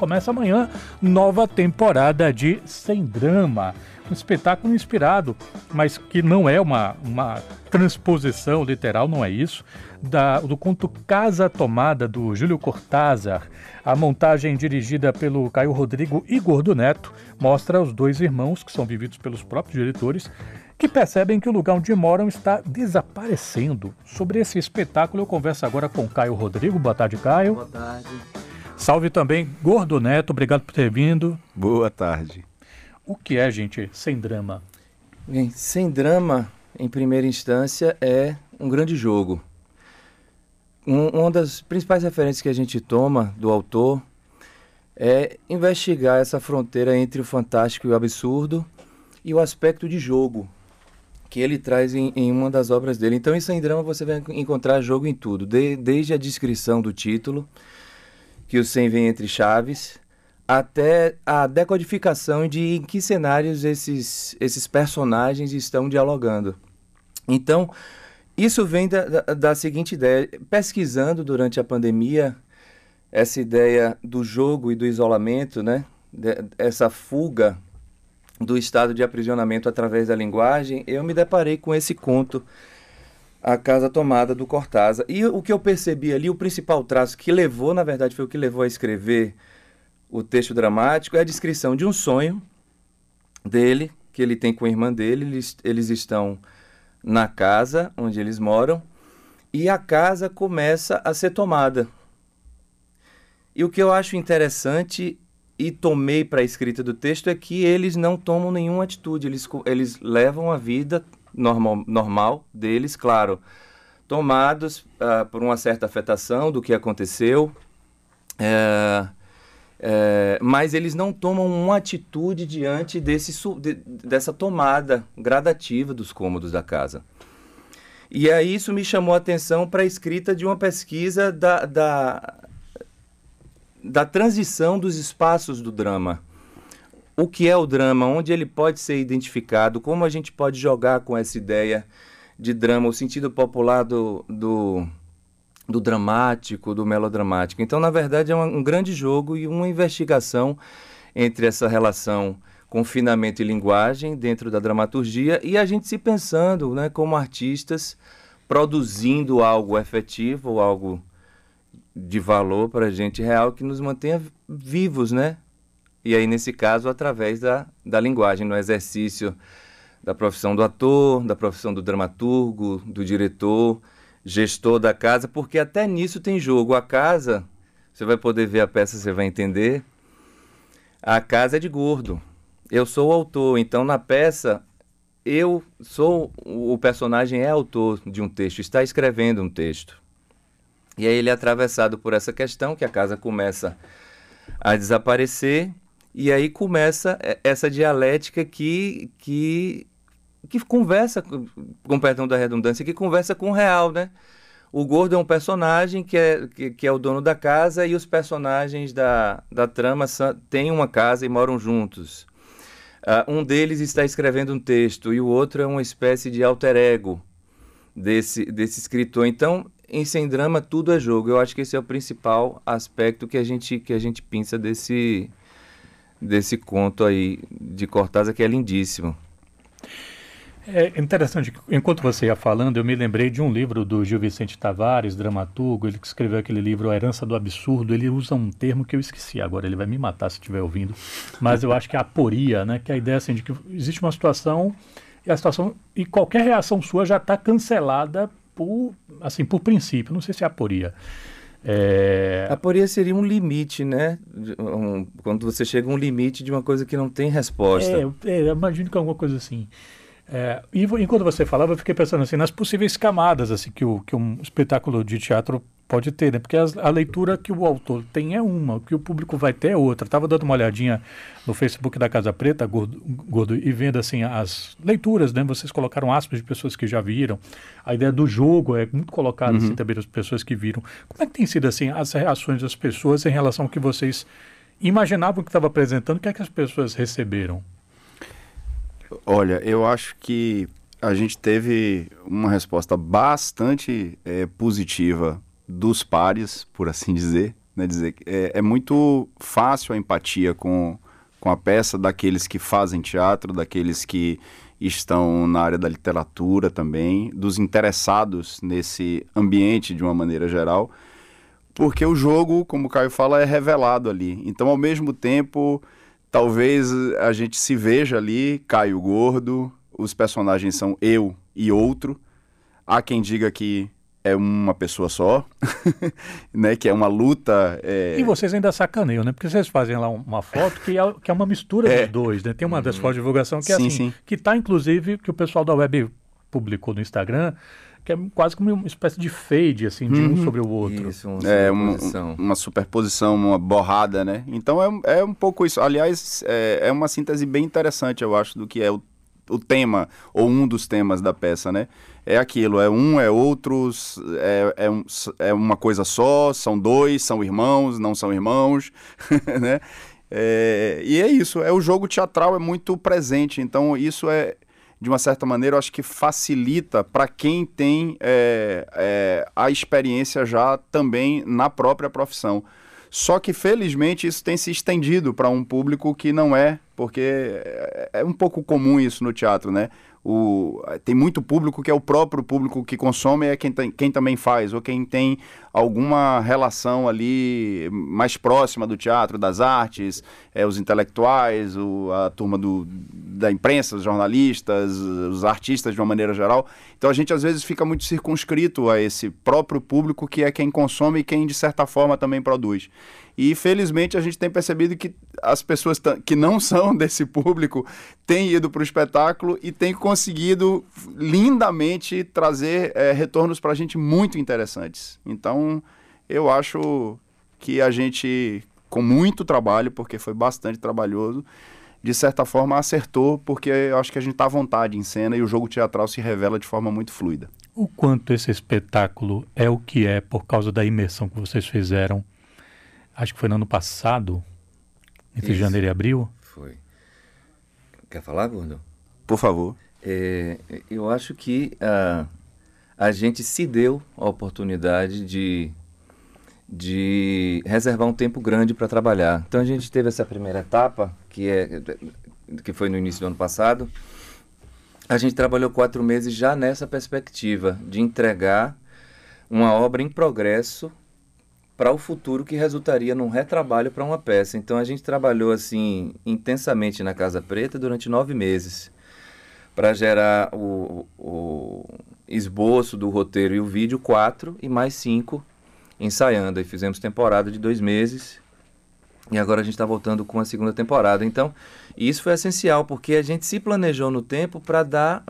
Começa amanhã nova temporada de Sem Drama, um espetáculo inspirado, mas que não é uma, uma transposição literal, não é isso, da, do conto Casa Tomada do Júlio Cortázar. A montagem dirigida pelo Caio Rodrigo e Gordo Neto mostra os dois irmãos, que são vividos pelos próprios diretores, que percebem que o lugar onde moram está desaparecendo. Sobre esse espetáculo eu converso agora com Caio Rodrigo. Boa tarde, Caio. Boa tarde. Salve também, Gordo Neto, obrigado por ter vindo. Boa tarde. O que é, gente, sem drama? Bem, sem drama, em primeira instância, é um grande jogo. Um, uma das principais referências que a gente toma do autor é investigar essa fronteira entre o fantástico e o absurdo e o aspecto de jogo que ele traz em, em uma das obras dele. Então, em Sem Drama, você vai encontrar jogo em tudo, de, desde a descrição do título que o 100 vem entre chaves, até a decodificação de em que cenários esses, esses personagens estão dialogando. Então, isso vem da, da, da seguinte ideia: pesquisando durante a pandemia, essa ideia do jogo e do isolamento, né? De, essa fuga do estado de aprisionamento através da linguagem, eu me deparei com esse conto a Casa Tomada do Cortázar. E o que eu percebi ali, o principal traço que levou, na verdade, foi o que levou a escrever o texto dramático, é a descrição de um sonho dele, que ele tem com a irmã dele. Eles, eles estão na casa onde eles moram e a casa começa a ser tomada. E o que eu acho interessante e tomei para a escrita do texto é que eles não tomam nenhuma atitude, eles, eles levam a vida normal, normal deles, claro, tomados uh, por uma certa afetação do que aconteceu, é, é, mas eles não tomam uma atitude diante desse, de, dessa tomada gradativa dos cômodos da casa. E aí isso me chamou a atenção para a escrita de uma pesquisa da, da, da transição dos espaços do drama o que é o drama, onde ele pode ser identificado, como a gente pode jogar com essa ideia de drama, o sentido popular do, do, do dramático, do melodramático. Então, na verdade, é um, um grande jogo e uma investigação entre essa relação confinamento e linguagem dentro da dramaturgia e a gente se pensando né, como artistas produzindo algo efetivo, algo de valor para a gente real que nos mantenha vivos, né? E aí, nesse caso, através da, da linguagem, no exercício da profissão do ator, da profissão do dramaturgo, do diretor, gestor da casa, porque até nisso tem jogo. A casa, você vai poder ver a peça, você vai entender. A casa é de gordo. Eu sou o autor, então na peça eu sou o personagem é autor de um texto, está escrevendo um texto. E aí ele é atravessado por essa questão que a casa começa a desaparecer e aí começa essa dialética que, que, que conversa, com perdão da redundância, que conversa com o real, né? O gordo é um personagem que é, que, que é o dono da casa e os personagens da, da trama têm uma casa e moram juntos. Uh, um deles está escrevendo um texto e o outro é uma espécie de alter ego desse, desse escritor. Então, em Sem Drama, tudo é jogo. Eu acho que esse é o principal aspecto que a gente, que a gente pensa desse, desse conto aí de Cortázar que é lindíssimo. É interessante, enquanto você ia falando, eu me lembrei de um livro do Gil Vicente Tavares, dramaturgo, ele que escreveu aquele livro A Herança do Absurdo, ele usa um termo que eu esqueci agora, ele vai me matar se estiver ouvindo, mas eu acho que é aporia, né, que é a ideia assim, de que existe uma situação e a situação, e qualquer reação sua já está cancelada por, assim, por princípio, não sei se é aporia. É... Aporia seria um limite, né? Um, quando você chega a um limite de uma coisa que não tem resposta. É, é imagino que é alguma coisa assim. É, e enquanto você falava, eu fiquei pensando assim nas possíveis camadas assim que, o, que um espetáculo de teatro pode ter, né? Porque a, a, leitura que o autor tem é uma, o que o público vai ter é outra. Estava dando uma olhadinha no Facebook da Casa Preta, Gordo, Gordo, e vendo assim as leituras, né? Vocês colocaram aspas de pessoas que já viram. A ideia do jogo é muito colocada assim, uhum. assim também das pessoas que viram. Como é que tem sido assim as reações das pessoas em relação ao que vocês imaginavam que estava apresentando? O que é que as pessoas receberam? Olha, eu acho que a gente teve uma resposta bastante é, positiva dos pares, por assim dizer, né? Dizer, é, é muito fácil a empatia com, com a peça daqueles que fazem teatro, daqueles que estão na área da literatura também, dos interessados nesse ambiente de uma maneira geral, porque o jogo, como o Caio fala, é revelado ali. Então, ao mesmo tempo, talvez a gente se veja ali, Caio Gordo, os personagens são eu e outro. Há quem diga que é uma pessoa só, né? Que é uma luta. É... E vocês ainda sacaneiam, né? Porque vocês fazem lá uma foto que é, que é uma mistura é. dos dois, né? Tem uma das uhum. fotos de divulgação que é sim, assim, sim. que está inclusive que o pessoal da web publicou no Instagram, que é quase como uma espécie de fade, assim, de uhum. um sobre o outro. Isso, uma é uma, uma superposição, uma borrada, né? Então é, é um pouco isso. Aliás, é, é uma síntese bem interessante, eu acho, do que é o, o tema, ou um dos temas da peça, né? é aquilo, é um, é outros, é, é, um, é uma coisa só, são dois, são irmãos, não são irmãos, né? É, e é isso, é o jogo teatral é muito presente, então isso é, de uma certa maneira, eu acho que facilita para quem tem é, é, a experiência já também na própria profissão. Só que, felizmente, isso tem se estendido para um público que não é, porque é, é um pouco comum isso no teatro, né? o, tem muito público que é o próprio público que consome é quem, tem, quem também faz, ou quem tem alguma relação ali mais próxima do teatro, das artes, é, os intelectuais, o, a turma do, da imprensa, os jornalistas, os artistas de uma maneira geral. Então a gente às vezes fica muito circunscrito a esse próprio público que é quem consome e quem de certa forma também produz. E felizmente a gente tem percebido que as pessoas que não são desse público têm ido para o espetáculo e têm conseguido lindamente trazer é, retornos para a gente muito interessantes. Então eu acho que a gente, com muito trabalho, porque foi bastante trabalhoso, de certa forma acertou, porque eu acho que a gente está à vontade em cena e o jogo teatral se revela de forma muito fluida. O quanto esse espetáculo é o que é por causa da imersão que vocês fizeram acho que foi no ano passado, entre Isso. janeiro e abril. Foi. Quer falar, Gordon? Por favor. É, eu acho que a, a gente se deu a oportunidade de, de reservar um tempo grande para trabalhar. Então a gente teve essa primeira etapa, que, é, que foi no início do ano passado. A gente trabalhou quatro meses já nessa perspectiva de entregar uma obra em progresso para o futuro que resultaria num retrabalho para uma peça. Então a gente trabalhou assim intensamente na Casa Preta durante nove meses para gerar o, o, esboço do roteiro e o vídeo quatro e mais cinco ensaiando. E fizemos temporada de dois meses e agora a gente está voltando com a segunda temporada. Então isso foi essencial porque a gente se planejou no tempo para dar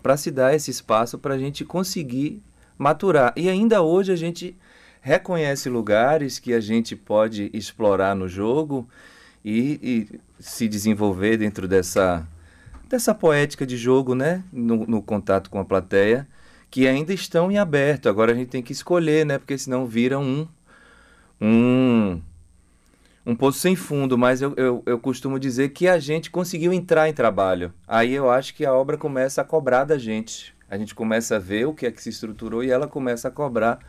para se dar esse espaço para a gente conseguir maturar. E ainda hoje a gente reconhece lugares que a gente pode explorar no jogo e, e se desenvolver dentro dessa, dessa poética de jogo, né? No, no, contato com a plateia, que ainda estão em aberto. Agora a gente tem que escolher, né? Porque senão vira um. um um poço sem fundo, mas eu, eu, eu, costumo dizer que a gente conseguiu entrar em trabalho. Aí eu acho que a obra começa a cobrar da gente. A gente começa a ver o que é que se estruturou e ela começa a cobrar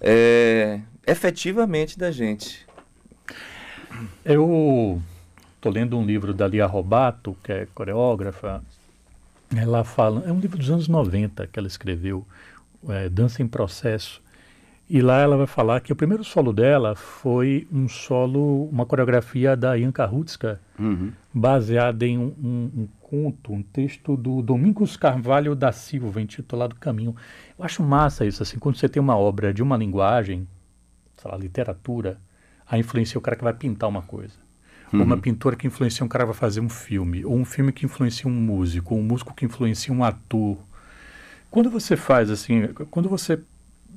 é, efetivamente da gente. Eu estou lendo um livro da Lia Robato, que é coreógrafa. Ela fala, é um livro dos anos 90 que ela escreveu, é, Dança em Processo. E lá ela vai falar que o primeiro solo dela foi um solo, uma coreografia da Ian Karutska, uhum. baseada em um, um, um, conto, um texto do Domingos Carvalho da Silva, intitulado Caminho. Eu acho massa isso, assim, quando você tem uma obra de uma linguagem, sei lá, literatura, a influencia o cara que vai pintar uma coisa. Uhum. Uma pintora que influencia um cara vai fazer um filme. Ou um filme que influencia um músico. Ou um músico que influencia um ator. Quando você faz assim, quando você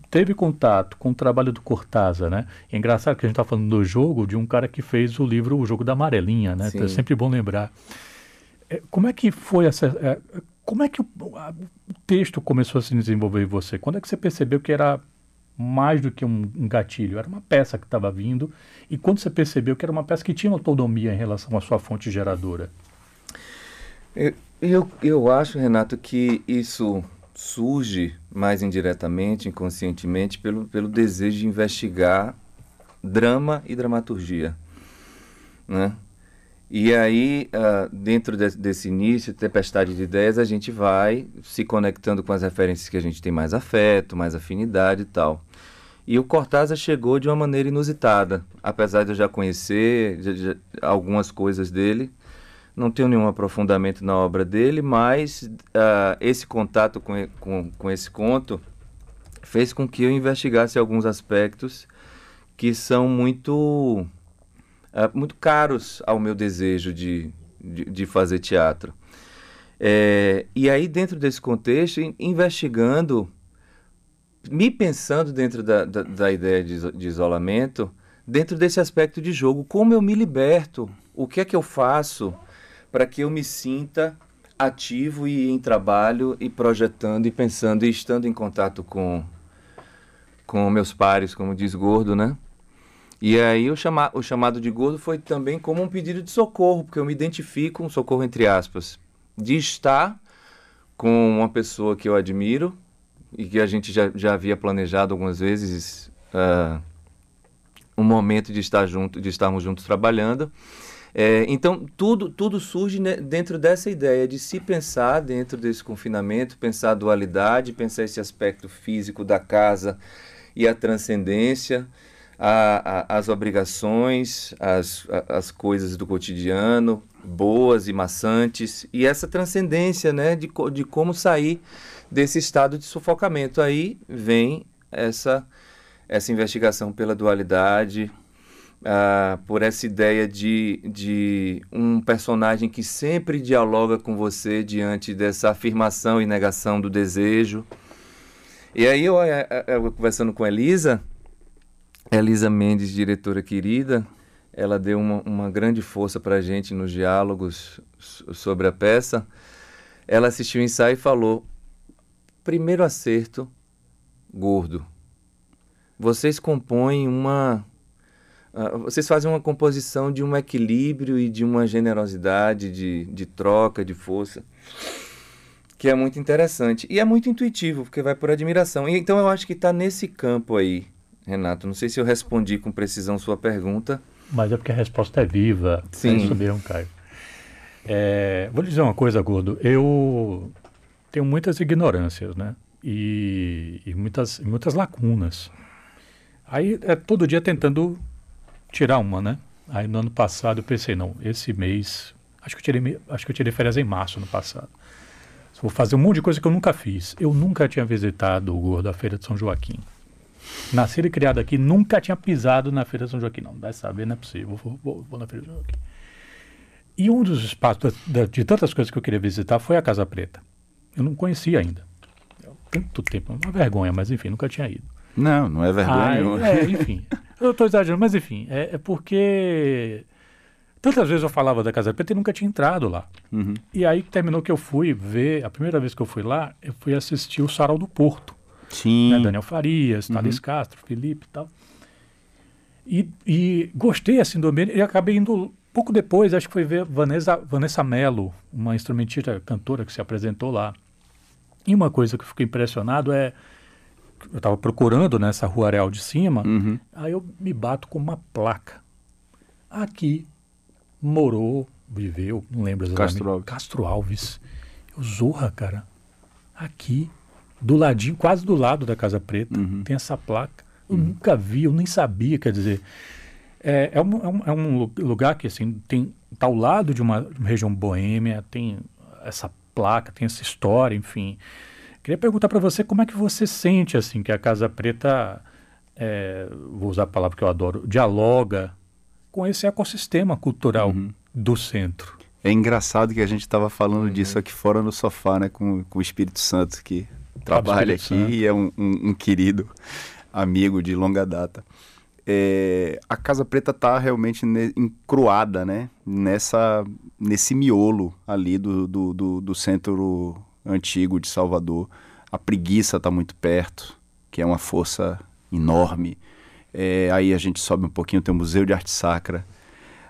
teve contato com o trabalho do Cortázar, né? É engraçado que a gente está falando do jogo de um cara que fez o livro O Jogo da Amarelinha, né? Então é sempre bom lembrar. É, como é que foi essa... É, como é que o, a, o, texto começou a se desenvolver em você? Quando é que você percebeu que era mais do que um, gatilho? Era uma peça que estava vindo. E quando você percebeu que era uma peça que tinha autonomia em relação à sua fonte geradora? Eu, eu, eu acho, Renato, que isso surge mais indiretamente, inconscientemente, pelo, pelo desejo de investigar drama e dramaturgia, né? E aí, uh, dentro de, desse início, tempestade de ideias, a gente vai se conectando com as referências que a gente tem mais afeto, mais afinidade e tal. E o Cortázar chegou de uma maneira inusitada, apesar de eu já conhecer já, já, algumas coisas dele, não tenho nenhum aprofundamento na obra dele, mas uh, esse contato com, com, com esse conto fez com que eu investigasse alguns aspectos que são muito uh, muito caros ao meu desejo de, de, de fazer teatro. É, e aí, dentro desse contexto, investigando, me pensando dentro da, da, da ideia de, de, isolamento, dentro desse aspecto de jogo, como eu me liberto, o que é que eu faço para que eu me sinta ativo e em trabalho e projetando e pensando e estando em contato com com meus pares, como diz Gordo, né? E aí o, chama, o chamado de gordo foi também como um pedido de socorro, porque eu me identifico, um socorro entre aspas, de estar com uma pessoa que eu admiro e que a gente já, já havia planejado algumas vezes uh, um momento de estar junto, de estarmos juntos trabalhando. É, então tudo tudo surge né, dentro dessa ideia de se pensar dentro desse confinamento, pensar a dualidade, pensar esse aspecto físico da casa e a transcendência a, a, as obrigações, as, a, as coisas do cotidiano, boas e maçantes, e essa transcendência né, de, de como sair desse estado de sufocamento. Aí vem essa, essa investigação pela dualidade, uh, por essa ideia de, de um personagem que sempre dialoga com você diante dessa afirmação e negação do desejo. E aí eu, eu, eu conversando com Elisa, Elisa Mendes, diretora querida, ela deu uma, uma grande força para a gente nos diálogos sobre a peça. Ela assistiu o ensaio e falou: primeiro acerto, gordo. Vocês compõem uma. Uh, vocês fazem uma composição de um equilíbrio e de uma generosidade, de, de troca, de força, que é muito interessante. E é muito intuitivo, porque vai por admiração. E, então eu acho que está nesse campo aí Renato. Não sei se eu respondi com precisão sua pergunta. Mas é porque a resposta é viva. Sim. É isso mesmo, Caio. É, vou lhe dizer uma coisa, Gordo. Eu tenho muitas ignorâncias, né? E, e muitas, muitas lacunas. Aí é todo dia tentando tirar uma, né? Aí no ano passado eu pensei, não, esse mês. Acho que eu tirei, acho que eu tirei férias em março no passado. Vou fazer um monte de coisa que eu nunca fiz. Eu nunca tinha visitado o Gordo, a Feira de São Joaquim. Nascido e criado aqui, nunca tinha pisado na Feira de São Joaquim. Não, vai saber, não é possível. Vou, vou, vou na Feira de São Joaquim. E um dos espaços de, de tantas coisas que eu queria visitar foi a Casa Preta. Eu não conhecia ainda. Tanto tempo, uma vergonha, mas enfim, nunca tinha ido. Não, não é vergonha. Ah, é, enfim. eu estou exagerando, mas enfim, é, é, porque tantas vezes eu falava da Casa Preta e nunca tinha entrado lá. Uhum. E aí terminou que eu fui ver, a primeira vez que eu fui lá, eu fui assistir o Sarau do Porto. Sim. Né? Daniel Farias, uhum. Thales Castro, Felipe e tal. E, e gostei assim do ambiente e acabei indo pouco depois, acho que foi ver Vanessa, Vanessa Mello, uma instrumentista cantora que se apresentou lá. E uma coisa que eu fiquei impressionado é eu estava procurando nessa rua Areal de cima, uhum. aí eu me bato com uma placa. Aqui morou, viveu, não lembro exatamente. Castro Alves. Castro Alves. Eu zorra, cara. Aqui do ladinho, quase do lado da Casa Preta, uhum. tem essa placa. Eu uhum. nunca vi, eu nem sabia, quer dizer. É, é, um, é, um, é um lugar que assim, tem, tá ao lado de uma, de uma região boêmia, tem essa placa, tem essa história, enfim. Queria perguntar para você como é que você sente assim que a Casa Preta, é, vou usar a palavra que eu adoro, dialoga com esse ecossistema cultural uhum. do centro. É engraçado que a gente estava falando uhum. disso aqui fora no sofá, né, com, com o Espírito Santo, que trabalha aqui e é um, um, um, querido amigo de longa data. É, a Casa Preta está realmente ne, encruada, né? Nessa, nesse miolo ali do, do, do, do centro antigo de Salvador. A preguiça está muito perto, que é uma força enorme. É, aí a gente sobe um pouquinho, tem o Museu de Arte Sacra.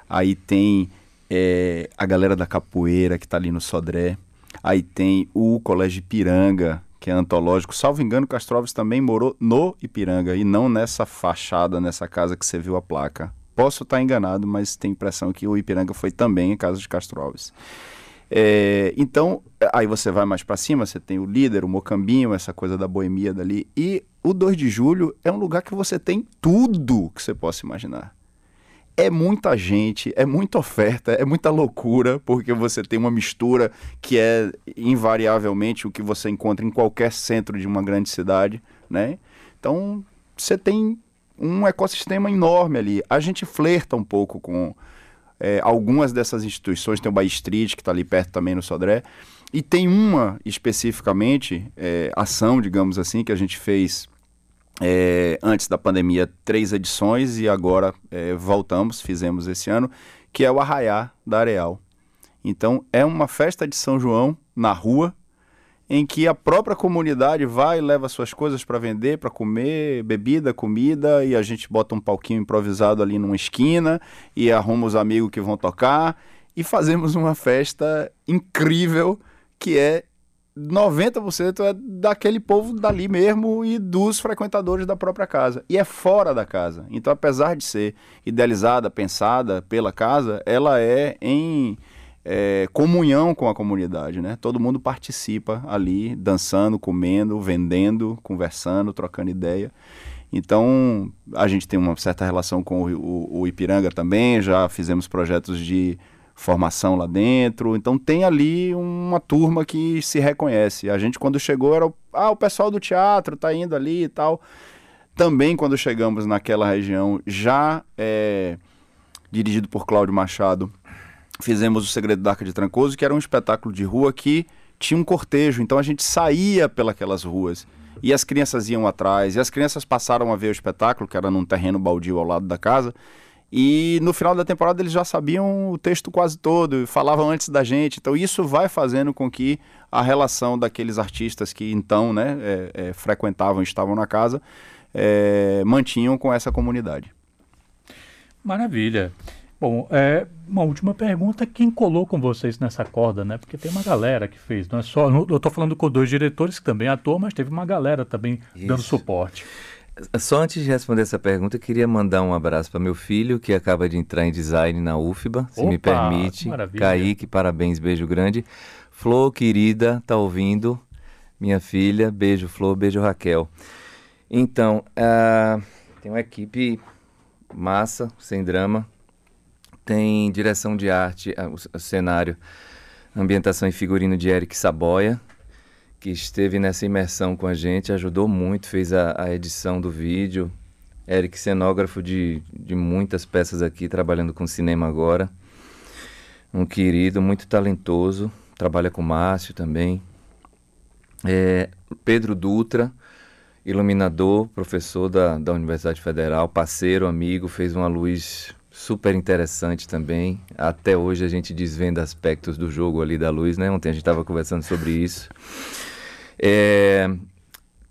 Aí tem é, a galera da capoeira que está ali no Sodré. Aí tem o Colégio Piranga, que é antológico. Salvo engano, Castro Alves também morou no Ipiranga e não nessa fachada, nessa casa que você viu a placa. Posso estar enganado, mas tenho a impressão que o Ipiranga foi também a casa de Castro Alves. É, então, aí você vai mais para cima, você tem o líder, o Mocambinho, essa coisa da boemia dali. E o 2 de julho é um lugar que você tem tudo que você possa imaginar é muita gente, é muita oferta, é muita loucura, porque você tem uma mistura que é invariavelmente o que você encontra em qualquer centro de uma grande cidade, né? Então, você tem um ecossistema enorme ali. A gente flerta um pouco com é, algumas dessas instituições, tem o Bay Street, que está ali perto também no Sodré, e tem uma especificamente, é, ação, digamos assim, que a gente fez é, antes da pandemia, três edições e agora é, voltamos, fizemos esse ano, que é o Arraiá da Areal. Então, é uma festa de São João na rua, em que a própria comunidade vai e leva suas coisas para vender, para comer, bebida, comida, e a gente bota um palquinho improvisado ali numa esquina e arruma os amigos que vão tocar e fazemos uma festa incrível que é 90% é daquele povo dali mesmo e dos frequentadores da própria casa. E é fora da casa. Então, apesar de ser idealizada, pensada pela casa, ela é em é, comunhão com a comunidade, né? Todo mundo participa ali, dançando, comendo, vendendo, conversando, trocando ideia. Então, a gente tem uma certa relação com o, o, o Ipiranga também, já fizemos projetos de formação lá dentro. Então tem ali uma turma que se reconhece. A gente quando chegou era o, ah, o pessoal do teatro tá indo ali e tal. Também quando chegamos naquela região, já é, dirigido por Cláudio Machado, fizemos o Segredo da Arca de Trancoso, que era um espetáculo de rua que tinha um cortejo. Então a gente saía pelas ruas e as crianças iam atrás. E as crianças passaram a ver o espetáculo, que era num terreno baldio ao lado da casa. E no final da temporada eles já sabiam o texto quase todo, falavam antes da gente. Então isso vai fazendo com que a relação daqueles artistas que então né, é, é, frequentavam, estavam na casa, é, mantinham com essa comunidade. Maravilha. Bom, é, uma última pergunta, quem colou com vocês nessa corda, né? Porque tem uma galera que fez, não é só, eu estou falando com dois diretores que também atuam, mas teve uma galera também Isso. dando suporte. Só antes de responder essa pergunta, eu queria mandar um abraço para meu filho, que acaba de entrar em design na UFBA, se Opa, me permite. Kaique, parabéns, beijo grande. Flor, querida, tá ouvindo? Minha filha, beijo, Flor, beijo, Raquel. Então, uh, tem uma equipe massa, sem drama. Tem direção de arte, uh, o, o cenário, ambientação e figurino de Eric Saboia, que esteve nessa imersão com a gente, ajudou muito, fez a, a edição do vídeo. Eric, cenógrafo de, de muitas peças aqui, trabalhando com cinema agora. Um querido, muito talentoso, trabalha com Márcio também. É, Pedro Dutra, iluminador, professor da, da Universidade Federal, parceiro, amigo, fez uma luz super interessante também. Até hoje a gente desvenda aspectos do jogo ali da luz, né? Ontem a gente estava conversando sobre isso. É,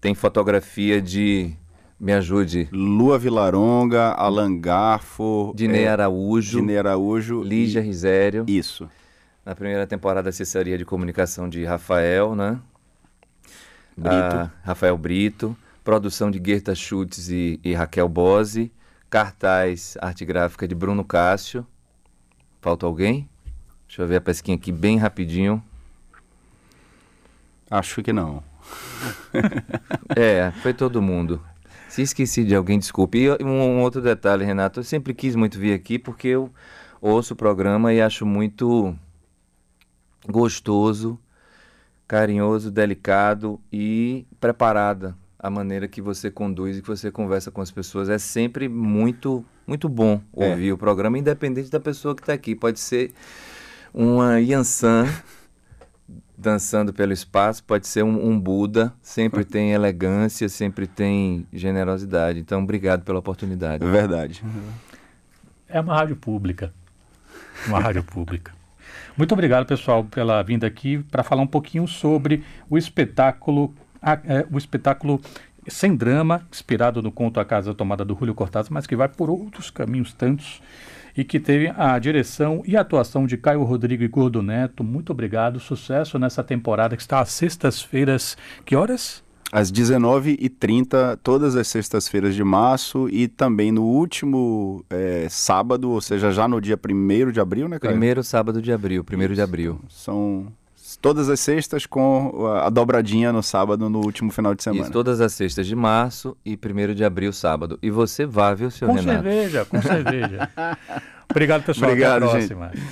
tem fotografia de. Me ajude. Lua Vilaronga, Alan Garfo. Dinei é, Araújo. Dinei Araújo. Lígia e... Risério. Isso. Na primeira temporada, assessoria de comunicação de Rafael, né? Brito. Ah, Rafael Brito. Produção de Gerta Schultz e, e Raquel Bose. Cartaz, arte gráfica de Bruno Cássio. Falta alguém? Deixa eu ver a pesquinha aqui bem rapidinho. Acho que não. é, foi todo mundo. Se esqueci de alguém, desculpe. E um, um, outro detalhe, Renato, eu sempre quis muito vir aqui porque eu ouço o programa e acho muito gostoso, carinhoso, delicado e preparada a maneira que você conduz e que você conversa com as pessoas. É sempre muito, muito bom ouvir é. o programa, independente da pessoa que está aqui. Pode ser uma Yansan dançando pelo espaço, pode ser um, um, Buda, sempre tem elegância, sempre tem generosidade. Então, obrigado pela oportunidade. É verdade. É uma rádio pública. Uma rádio pública. Muito obrigado, pessoal, pela vinda aqui para falar um pouquinho sobre o espetáculo, a, é, o espetáculo sem drama, inspirado no conto A Casa Tomada do Julio Cortázar, mas que vai por outros caminhos tantos e que teve a direção e atuação de Caio Rodrigo e Gordo Neto. Muito obrigado, sucesso nessa temporada que está às sextas-feiras. Que horas? Às 19h30, todas as sextas-feiras de março e também no último é, sábado, ou seja, já no dia 1 de abril, né, cara? Primeiro sábado de abril, 1 de abril. São todas as sextas com a dobradinha no sábado, no último final de semana. Isso, todas as sextas de março e 1 de abril, sábado. E você vai, viu, senhor com Renato? Com cerveja, com cerveja. Obrigado, pessoal. Obrigado, Até a próxima. Gente.